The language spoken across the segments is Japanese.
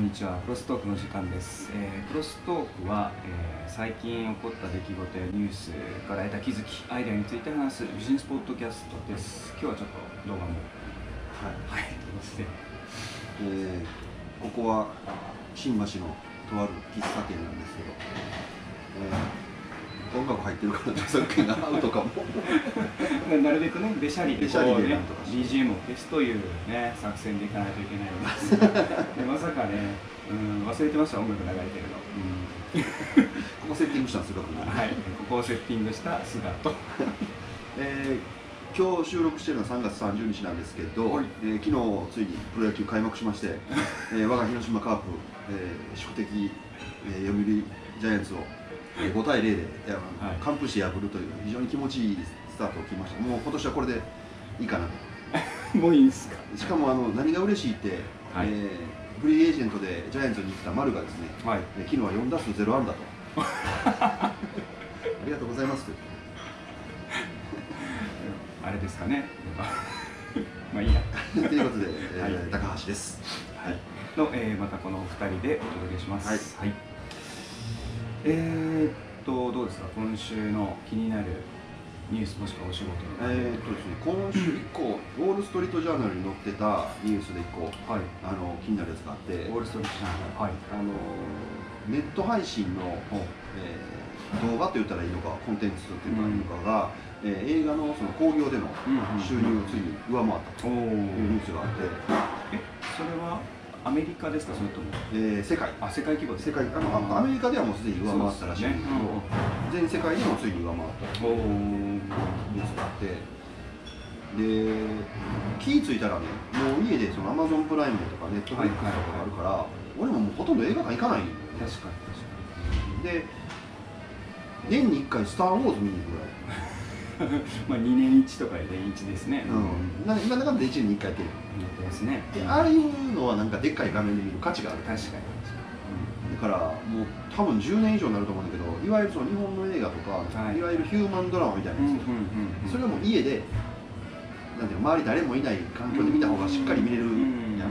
んにちは。クロストークの時間です、えークロストークは、えー最近起こった出来事やニュースから得た気づきアイデアについて話すビジネスポッドキャストです。今日はちょっと動画もはい。はい。として。えーここは新橋のとある喫茶店なんですけど、えー音楽入ってるから著作権がアウトかも なるべくねべしゃりで。べしゃりでこうね BGM を消すというね作戦でいかないといけないので。す でまさかね、うん、忘れてました音楽流れてるの、ここセッティングしたすよ、僕はい。ここをセッティングした姿と。えー今日収録してるのは3月30日なんですけど、はい。えー昨日ついにプロ野球開幕しまして、えー我が広島カープ、えー宿敵、えー読売ジャイアンツを、えー5対0で完封して破るという非常に気持ちいいスタートを切りました。もう今年はこれでいいかなと。もういいんですか？しかもあの何が嬉しいって、はい。えーフリーエージェントでジャイアンツに来た丸がですね、はい。えー昨日は4打数0安打と。ありがとうございますと あれですかね？まあいいや。ということで、えーはい。高橋です。はい。の、えーまたこのお二人でお届けします。はいえーっとどうですか？今週の気になるニュースもしくはお仕事の。えーっとですね、今週1個、ウォール・ストリート・ジャーナルに載ってたニュースで1個はい。あの気になるやつがあってウォールストリートジャーナル。はい。あのネット配信の、えー動画と言ったらいいのかコンテンツと言ったらいいのかが、えー映画のその興行でのうんうん収入をついに上回ったとおお。いうニュースがあって、えアメリカですかそれとも？えー世界。あ世界規模世界あのあアメリカではもうすでに上回ったらしいんですけどそうですね。全世界でもついに上回ったおお。ニュースがあってで気ぃ付いたらねもう家でそのアマゾンプライムとかネットフリックスとかがあるから、俺ももうほとんど映画館行かないんよ確かに確で年に1回「スター・ウォーズ」見に行くぐらい、かに。まあ二年一とかで一ですね。うん、ななんだかんだ1年に1回やってるやってますね。でああいうのはなんかでっかい画面で見る価値がある確かに。だからもう多分10年以上になると思うんだけどいわゆるその日本の映画とか、はいい、わゆるヒューマンドラマみたいなうんうんやうんうん。つ、それはもう家でなんていうの周り誰もいない環境で見た方がしっかり見れるやん、うんうんうん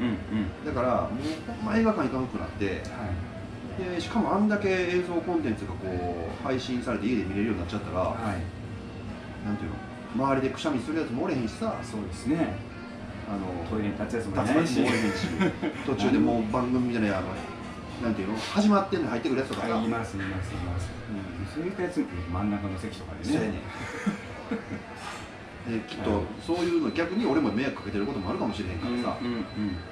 うんうん。だからもうほんま映画館行かなくなってはい。でしかもあんだけ映像コンテンツがこう配信されて家で見れるようになっちゃったら、はい。なんていうの周りでくしゃみするやつもおれへんしさ。そうですね。あのトイレに立つやつもおれへんし。途中でもう番組じゃないあのなんていうの始まってんのに入ってくるやつとか。さいますいますいます。うん、そういったやつ真ん中の席とかでね。ね できっとそういうの逆に俺も迷惑かけてることもあるかもしれへんからさ、うんうん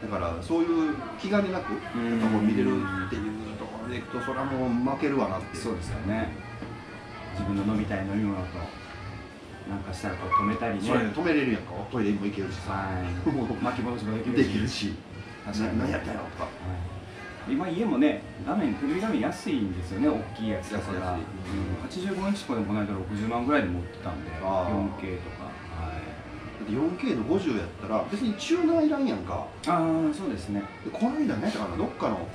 だからそういう気兼ねなくうんなんかこう見れるっていうところでいくとそれはもう負けるわなってそうですよね。自分の飲みたい飲み物となんかしたらこう止めたりね。それで止めれるやんか。トイレにも行けるしさ。はい。巻き戻しもできるでし。きるし。何やったんやろとか。はい。今家もね画面テレビ画面安いんですよね大きいやつだから、うん、85インチとかでもこの間60万ぐらいで持ってたんであー。4K とか。はい。だって 4K の50やったら別にチューナーいらんやんか。ああそうですね。でこの間ねかな。どっかの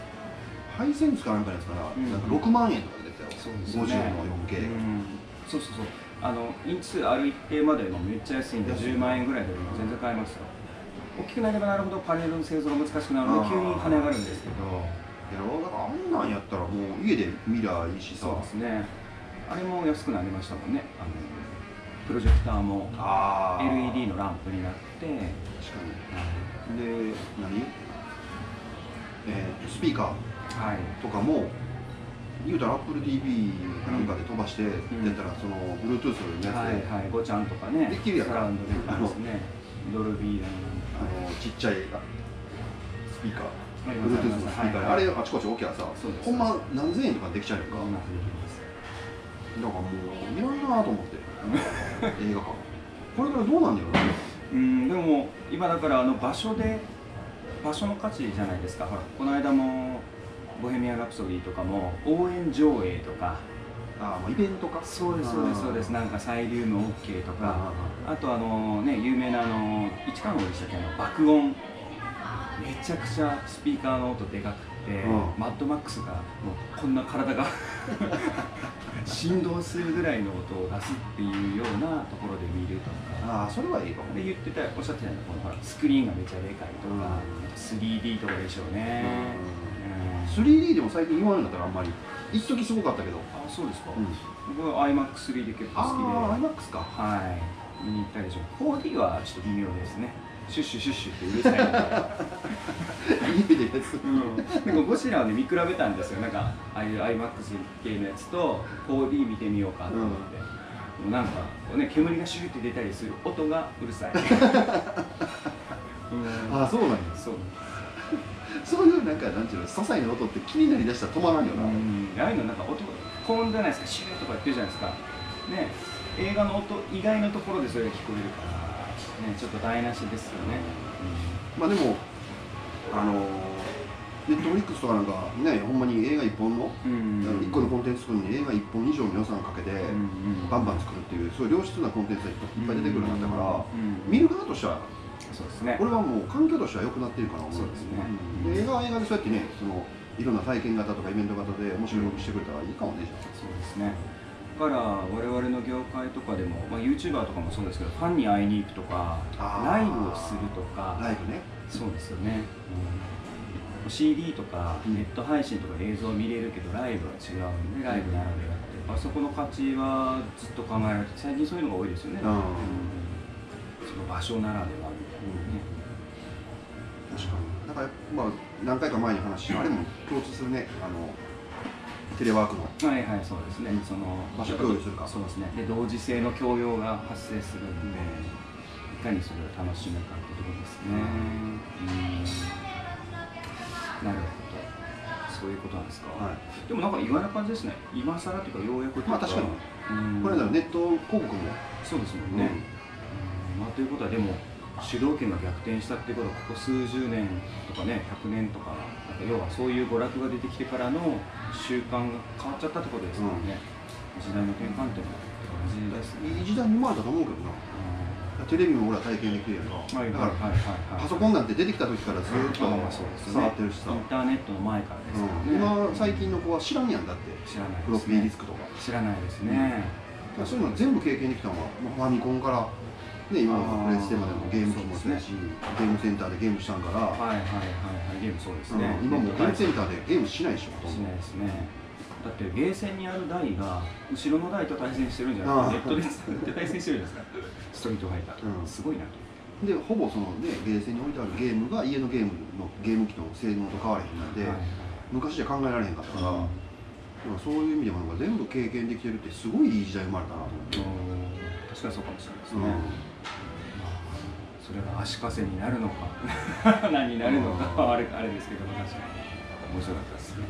ハイセンスかなんかのやつかな,、うん。なんか6万円とかで出てたよ。そうですよね。50の 4K、うん。そうそうそうあのインチ数ある一定までのめっちゃ安いんで安い。10万円ぐらいでも全然買えますよ。大きくなればなるほどパネルの製造が難しくなるので急に跳ね上がるんですけど。やろだからあんなんやったらもう家で見りゃいいしさ。そうですね。あれも安くなりましたもんね。あのプロジェクターも LED のランプになって、確かに。で何？えー、スピーカはい、ーとかも言うたら AppleTV かなんかで飛ばしてやったらその Bluetooth のやつで、はいはい、ごちゃんとかね、できるやんサラウンドできますね、ドルビーだあのちっちゃいスピーカー。Bluetooth のスピーカーで、はいはい。あれあちこち置きゃさほんま何千円とかできちゃうやんか。だからもういらんなと思って。映画館。これからどうなんだよなうん、でも今だからあの場所で場所の価値じゃないですか。ほらこの間もボヘミアン・ラプソディとかも応援上映とか、あもうイベントか。そうですそうですそうです。なんかサイリウム OK とか、あとあのね有名なあの市川のでしたっけ？あの爆音。めちゃくちゃスピーカーの音でかくて、うん。マッドマックスがもうこんな体が。振動するぐらいの音を出すっていうようなところで見るとか。ああそれはいいかもで言ってたおっしゃってたのこのほらスクリーンがめちゃでかいとか、うん。あと 3D とかでしょうね、うん 3D でも最近言わんようになったらあんまり。一時すごかったけど、あそうですか、うん、僕は iMac3 で結構好きで。ああ iMAX か。はい。見に行ったりします。4D はちょっと微妙ですね。シュッシュシュッシュってうるさい家でやつうん、なんかゴジラをね見比べたんですよなんかああいう iMAX 系のやつと 4D 見てみようかと思って、でもなんかこうね煙がシューって出たりする音がうるさい、うん、ああそうなんやそうそういうなんかなんていうの些細な音って気になりだしたら止まらんよな、うん。ああいうのなんか音高音じゃないですかシューとか言ってるじゃないですか。ね映画の音以外のところでそれが聞こえるからねちょっと台無しですよね、まあでもあのネットフリックスとかなんかねほんまに映画一本の、うん。あの一個のコンテンツ作るのに映画一本以上の予算かけて、バンバン作るっていうそういう良質なコンテンツがいっぱい出てくるようになったから、うん。見る側としてはそうですね。これはもう環境としては良くなってるかな思そうですね。うん。で映画は映画でそうやってねそのいろんな体験型とかイベント型で面白いことしてくれたらいいかもねじゃそうですね。だから我々の業界とかでも、まあ、YouTuber とかもそうですけどファンに会いに行くとかライブをするとか。あライブね。そうですよね、うん、CD とかうんネット配信とか映像見れるけどライブは違うんでライブならではって。あそこの価値はずっと考えられて最近そういうのが多いですよね、うん。その場所ならではみたいなね、確かに。だからまあ何回か前に話したあれも共通するね。あのテレワークの。はいはいそうですね、うん。その場所共有するか。そうですね。で同時性の強要が発生するんで、いかにそれを楽しむかっていうところですね。うん。なるほど。そういうことなんですか、はい。でもなんか意外な感じですね。今更というかようやくまあ確かに。うん。これならネット広告も。そうですもん。ね、うん。まあ、ということはでも主導権が逆転したっていうことはここ数十年とかね100年とかなんか要はそういう娯楽が出てきてからの習慣が変わっちゃったってことですからね、時代の転換点も同じですね、いい時代に生まれたと思うけどな。テレビも俺は体験できるやんか、はいだからはいはいはい。はいパソコンなんて出てきた時からずっと触ってるしさ、インターネットの前からですうんからね、今最近の子は知らんやんだって。知らないフロッですね。ピーディスクとか知らないですね、そういうの全部経験できたのは、まあ、ファミコンから、ね、今のプレステまでもゲーム機もそうやし、ゲームセンターでゲームしたんから、はいはいはいはい。ゲームそうですね、うん今もうゲームセンターでゲームしないでしょしないですね。だってゲーセンにある台が後ろの台と対戦してるんじゃないですか。ネットで対戦してるじゃないですか。ストリートファイター、うん。すごいなと。でほぼその、ね、ゲーセンに置いてあるゲームが家のゲームのゲーム機の性能と変わらへんなんで、はい昔じゃ考えられへんかったから、うん。でもそういう意味でもなんか全部経験できてるってすごいいい時代生まれたなと思って、うん確かにそうかもしれないですね、うん。まあそれが足かせになるのか。何になるのかはあれあれですけど確かに。面白かったですね。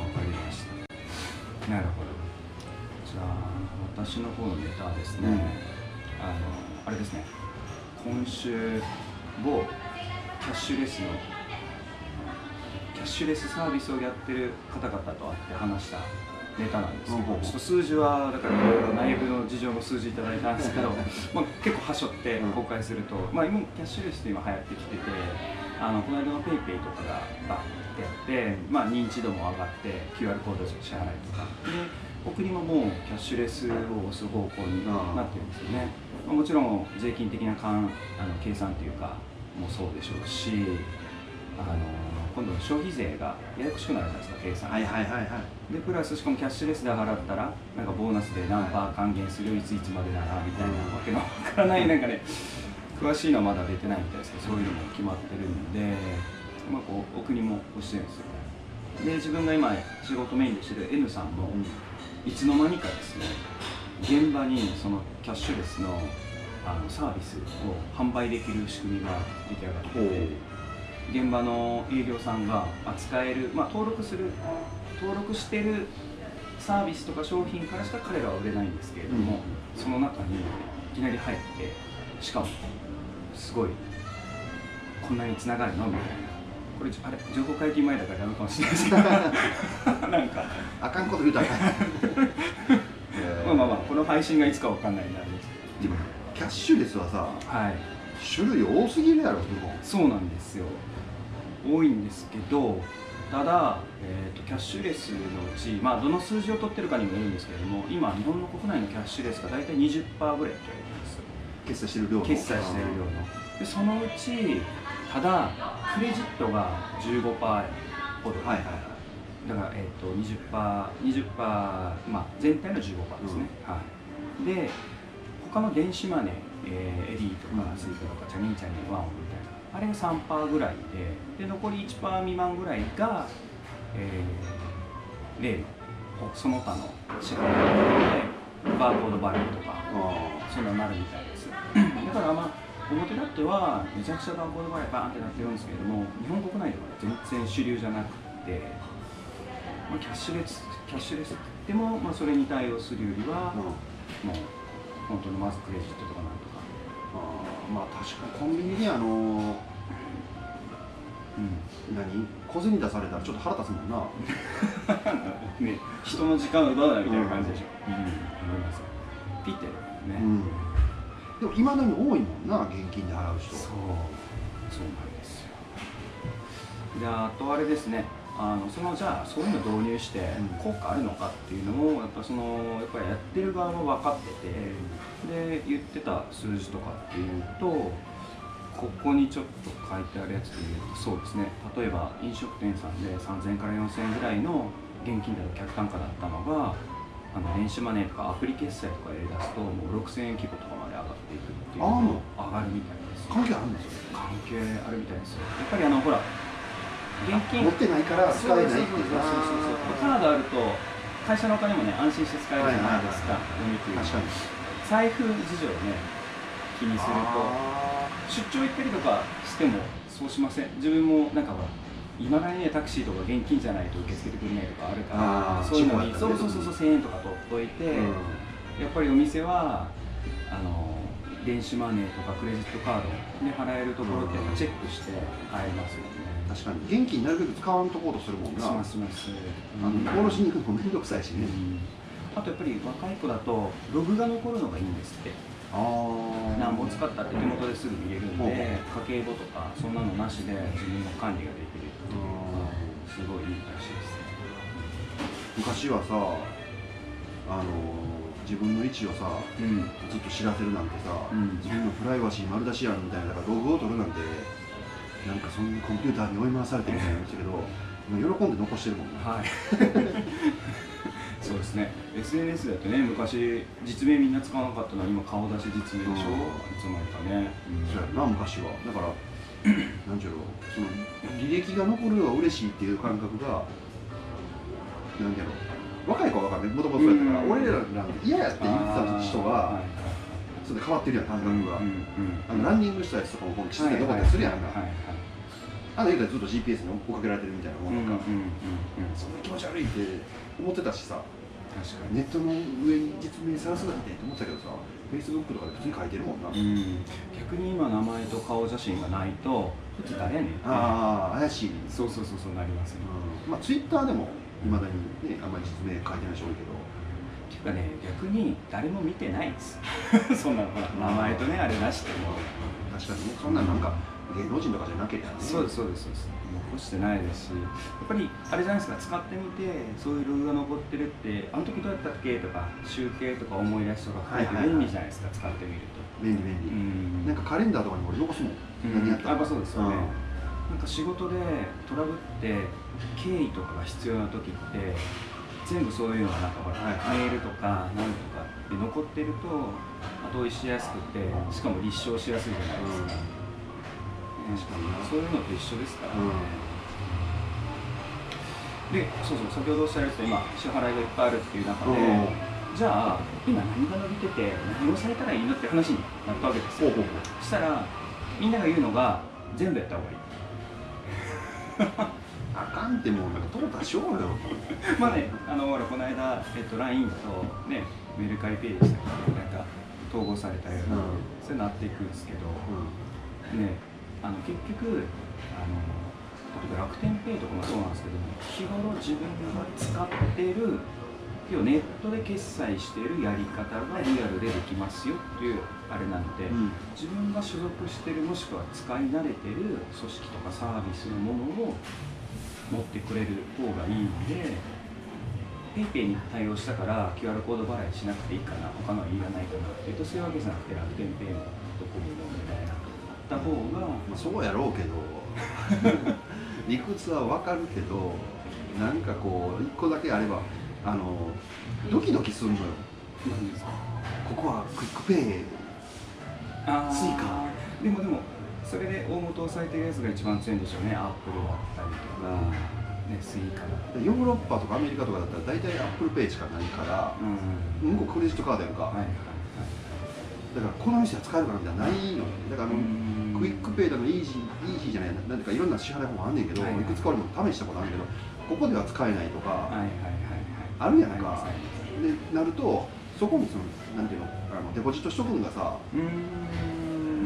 わかりました。なるほど。じゃあ私の方のネタはですね、うん。あのあれですね。今週某キャッシュレスのキャッシュレスサービスをやってる方々と会って話したネタなんですけど、うんちょっと数字はだからいろいろ内部の事情の数字いただいたんですけど、まあ、結構はしょって公開すると、まあ、今キャッシュレスって今流行ってきててあのこの間の PayPay とかがバッてやって、まあ、認知度も上がって QR コードで支払いとか。でお国ももうキャッシュレスを押す方向になってるんですよね、まあ、もちろん税金的な勘あの計算というかもそうでしょうしあの今度消費税がややこしくなるじゃないですか計算。がはいはいはいはい。でプラスしかもキャッシュレスで払ったらなんかボーナスで何パー還元するいついつまでならみたいなわけのわからないなんかね 詳しいのはまだ出てないみたいですけどそういうのも決まってるんで、まあ、こうお国も押してるんですよで自分が今仕事メインでしてる N さんもいつの間にかですね現場にそのキャッシュレスのあのサービスを販売できる仕組みが出来上がっていて現場の営業さんが扱える、まあ、登録する登録してるサービスとか商品からしか彼らは売れないんですけれども、その中にいきなり入ってしかもすごいこんなにつながるの？みたいな。これあれ情報解禁前だからダメかもしれないですけど なんか。あかんこと言うたら まあまあまあこの配信がいつかわかんないんであれでもキャッシュレスはさはい。種類多すぎるやろそうなんですよ多いんですけどただ、えーと、キャッシュレスのうち、まあ、どの数字を取ってるかにもよるんですけれども今日本の国内のキャッシュレスが大体20%ぐらいって言われてます。決済してる量の。決済してる量の。でそのうちただクレジットが15%ほど、はいはいはい、だから、えーと、20%, 20%、まあ、全体の15%ですね、うん、はい、で他の電子マネー、えー、エディとかスイカとかチャニンチャニンワンみたいなあれが3%ぐらいでで残り1%未満ぐらいが、えー、例のその他の支払いでバーコードバレーとかそんなになるみたいです。だからまあ表立ってはめちゃくちゃバーコードバレーバーンってなってるんですけれども日本国内では全然主流じゃなくて、まあ、キャッシュレスキャッシュレスでも、まあ、それに対応するよりは、もう本当にまずクレジットとかなんとかあまあ確かにコンビニであのうん、何？小銭出されたらちょっと腹立つもんな。ね人の時間奪うなみたいな感じでしょ、うん、うん、思いますピッてね、うん、でもいまだに多いもんな現金で払う人。そう。そうなんですよ。であとあれですねあのそのじゃあそういうの導入して効果あるのかっていうのもやっぱそのやっぱりやってる側も分かっててで言ってた数字とかっていうとここにちょっと書いてあるやつで言うとそうですね。例えば飲食店さんで3000円から4000円ぐらいの現金での客単価だったのがあの電子マネーとかアプリ決済とかやりだすともう6000円規模とかまで上がっていくっていうの上がるみたいです。関係あるんですよ関係あるみたいですよ。やっぱりあのほら持ってないから使えないっていうカードあると会社のお金もね安心して使えるじゃないですか、財布事情ね気にすると。出張行ったりとかしてもそうしません。自分もなんかほらいまだにねタクシーとか現金じゃないと受け付けてくれないとかあるからそういうのに、そうそうそうそう1000円とか取っといて、うん、やっぱりお店はあの電子マネーとかクレジットカードで払えるところってチェックして買えますよね確かに。現金なるべく使わんとこうとするもんな。しますします。あの下ろしに行くのも面倒くさいしね、あとやっぱり若い子だとログが残るのがいいんですって。あ何本使ったって手元ですぐ見れるんで家計簿とかそんなのなしで自分の管理ができるっていうすごいいいらしいです昔はさあの自分の位置をさ、うん、ずっと知らせるなんてさ、うん、自分のプライバシー丸出しやんみたいなだからログを取るなんてなんかそんなコンピューターに追い回されてるみたいなましたけど喜んで残してるもんね。はい。そうですね。SNS だとね昔実名みんな使わなかったのは今顔出し実名でしょ、うん、いつの間にかね、うん、そうやな昔は。だから なんちゅうのその履歴が残るのが嬉しいっていう感覚がなんやろ。若い子は分かんない。もともとやったから、俺らなんて嫌やって言ってた人が、それで変わってるやん感覚が、あのランニングしたやつとかもこの地図で残ったりするやんか、あの言うたらずっと GPS に追っかけられてるみたいなもんなんか、そん。な気持ち悪いって思ってたしさ。ネットの上に実名さらすなんてって思ってたけどさフェイスブックとかで普通に書いてるもんな、うん、逆に今名前と顔写真がないとこっち誰やねんああ怪しいそうそうそうそうなりますね、うん、まあツイッターでもいまだにねあんまり実名書いてない人多いけどていうかね逆に誰も見てないです。そんなほら名前とねあれなしでも。確かにねそんななんか芸能人とかじゃなければね。そうですそうですそうです。残してないですし。やっぱりあれじゃないですか。使ってみてそういうログが残ってるってあの時どうやったっけとか集計とか思い出しとか含めて便利じゃないですか、使ってみると。便利便利、うん、なんかカレンダーとかに俺残すもん、うん、何やったやっぱそうですよね、なんか仕事でトラブって経緯とかが必要な時って全部そういうのがなんかほら、はい、メールとか何とかで残ってると後追いしやすくてしかも立証しやすいじゃないですか、確かにそういうのと一緒ですからね、でそうそう先ほどおっしゃられた今支払いがいっぱいあるっていう中で、じゃあ今何が伸びてて何をされたらいいのって話になったわけですよ。そしたらみんなが言うのが全部やった方がいいあかんってもうなんかトロタしようよ。まあねあのほらこの間、えっと、LINE とねメルカリペイでしたけどなんか統合されたように、うん、そういうなっていくんですけど、うん、ねあの結局あの例えば楽天ペイとかもそうなんですけど日頃自分が使ってる要はネットで決済しているやり方がリアルでできますよっていうあれなので、うん自分が所属してるもしくは使い慣れてる組織とかサービスのものを持ってくれる方がいいので PayPay に対応したから QR コード払いしなくていいかな他のはいらないかなっていうとそういうわけじゃなくて楽天ペイもドコモもみたいなあった方がまあ、そうやろうけど。理屈はわかるけどなんかこう一個だけあればあのドキドキするのよ。何ですか？ここはクイックペイあー。スイカ。でもでもそれで大元を押さえてるやつが一番強いんでしょうねアップルだったりとか、ね、スイカだったり。ヨーロッパとかアメリカとかだったら大体アップルペイしかないからうん。向こうクレジットカードやん。か、はいはいだからこの店は使えるかなみたいなのないのだからあの、うん。クイックペイだのイージーイージーじゃないなん。かいろん。な支払い方法あん。ねん。けど、はいはいいくつか俺も試したことあるけどここでは使えないとか、はいはいはいあるやん。かありますありますでなるとそこにそのなん。ていうのあのデポジットしとくん。がさうーん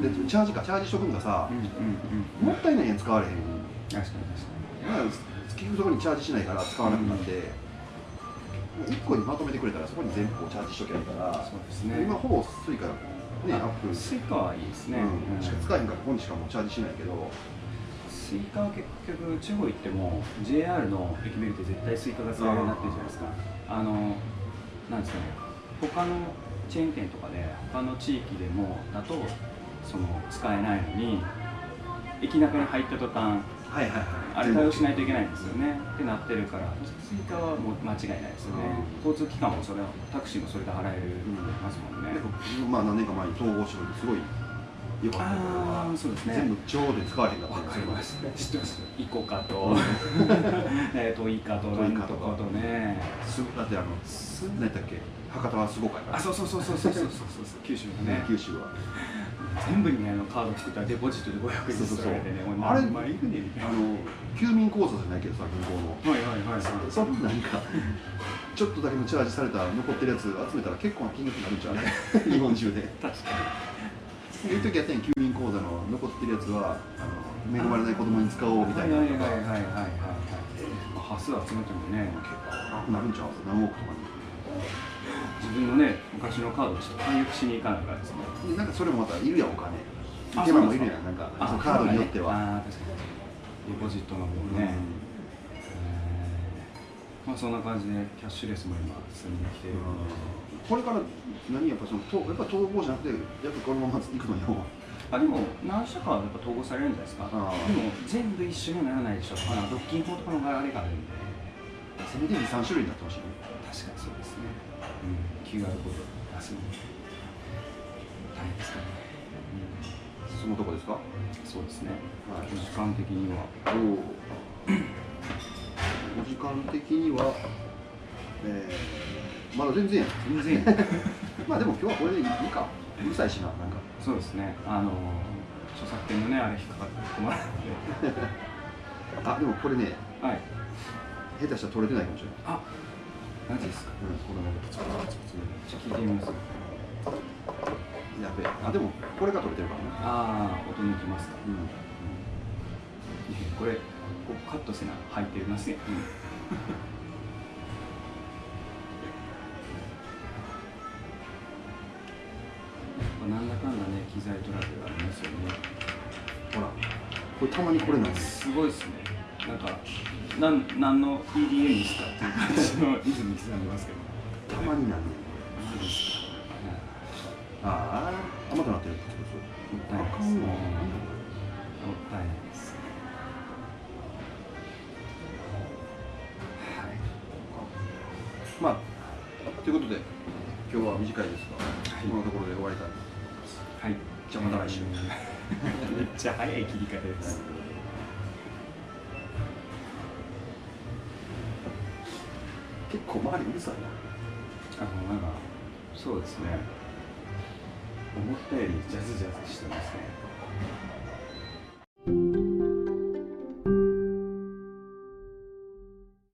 でチャージかチャージしとくんがさうん、うんうん。もったいないやん使われへん。確かに確かまあ結局そこにチャージしないから使わなくなって、一1個にまとめてくれたらそこに全部こうチャージしとけばいいからにそうですね。今ほぼスイカねアップルスイカはいいですね、うん、しか使えへんからここにしかもうチャージしないけど。スイカは結局地方行っても JR の駅ビルって絶対スイカが使えるようになってるじゃないですか。あのなんですかね。他のチェーン店とかで他の地域でもだとその使えないのに駅中に入った途端はいはいはい。あれ対応しないといけないんですよね。ってなってるからスイカはもう間違いないですよね、交通機関もそれはタクシーもそれで払えるますもんね、でもまあ何年か前に統合してすごい良かったそうですね。全部地方で使われへんかったわかります知ってますイコカと。うん。えっとイカとかとね。すだってあの何やったっけ？博多はすごかった。あそうそうそうそうそうそうそうそう。九州のね。九州は全部にねあのカード作ったらデポジットで500円ずつ取られてね。そうそうそう。もう何枚いくねあの休民口座じゃないけどさ銀行の。なはいはいはい。はいそのなんかちょっとだけのチャージされた残ってるやつ集めたら結構な金額になるんちゃう 日本中で。確かいう時やったんや休民口座の残ってるやつはあの恵まれない子供に使おうみたいなはいのとかはいはいはいはいはい。まあ端数集めてもね結構なくなるんちゃう？何億とかに自分のね昔のカードでちょっと解約しに行かないからですね。でなんかそれもまたいるやんお金。あ手間もいるやんなんか。そのカードによっては、あー確かに。デポジットの分ね、まあそんな感じでキャッシュレスも今進んできてこれから何やっぱそのとやっぱ統合じゃなくてやっぱこのまま行くのよ。あでも何社かはやっぱ統合されるんじゃないですか。でも全部一緒にはならないでしょ。あの独禁法とかのあれがあるんでせめて2、3種類になってほしい。ね確かにそうですね、うん、QR コード出すの。大変ですかね、そのとこですか？うん、そうですね。はい。時間的には。おお時間的にはえー、まだ全然や。全然 まあでも今日はこれでいいか。うるさいしななんか。そうですね。あの著作権のねあれ引っかかって困るのあでもこれねではい下手したら取れてないかもしれない。あマジですか？うんこのままプツプツプツプツ聞いてみます。やべえ。あでもこれが取れてるからなああ音抜きますか、うん。うん。これここカットせな入ってますね、なんだかんだね機材トラブルありますよね。ほらこれたまにこれなんですすごいですねなん何の EDM にしたっていう感じのリズム刻んでますけど。たまになんああ甘くなってるプツプツもったいないですねもったいないですはいまあということで今日は短いですが、はいこのところで終わりたいはいじゃあまた来週めっちゃ早い切り方です構周りうるさいなあのなんかそうですね。思ったよりジャズジャズしてますね。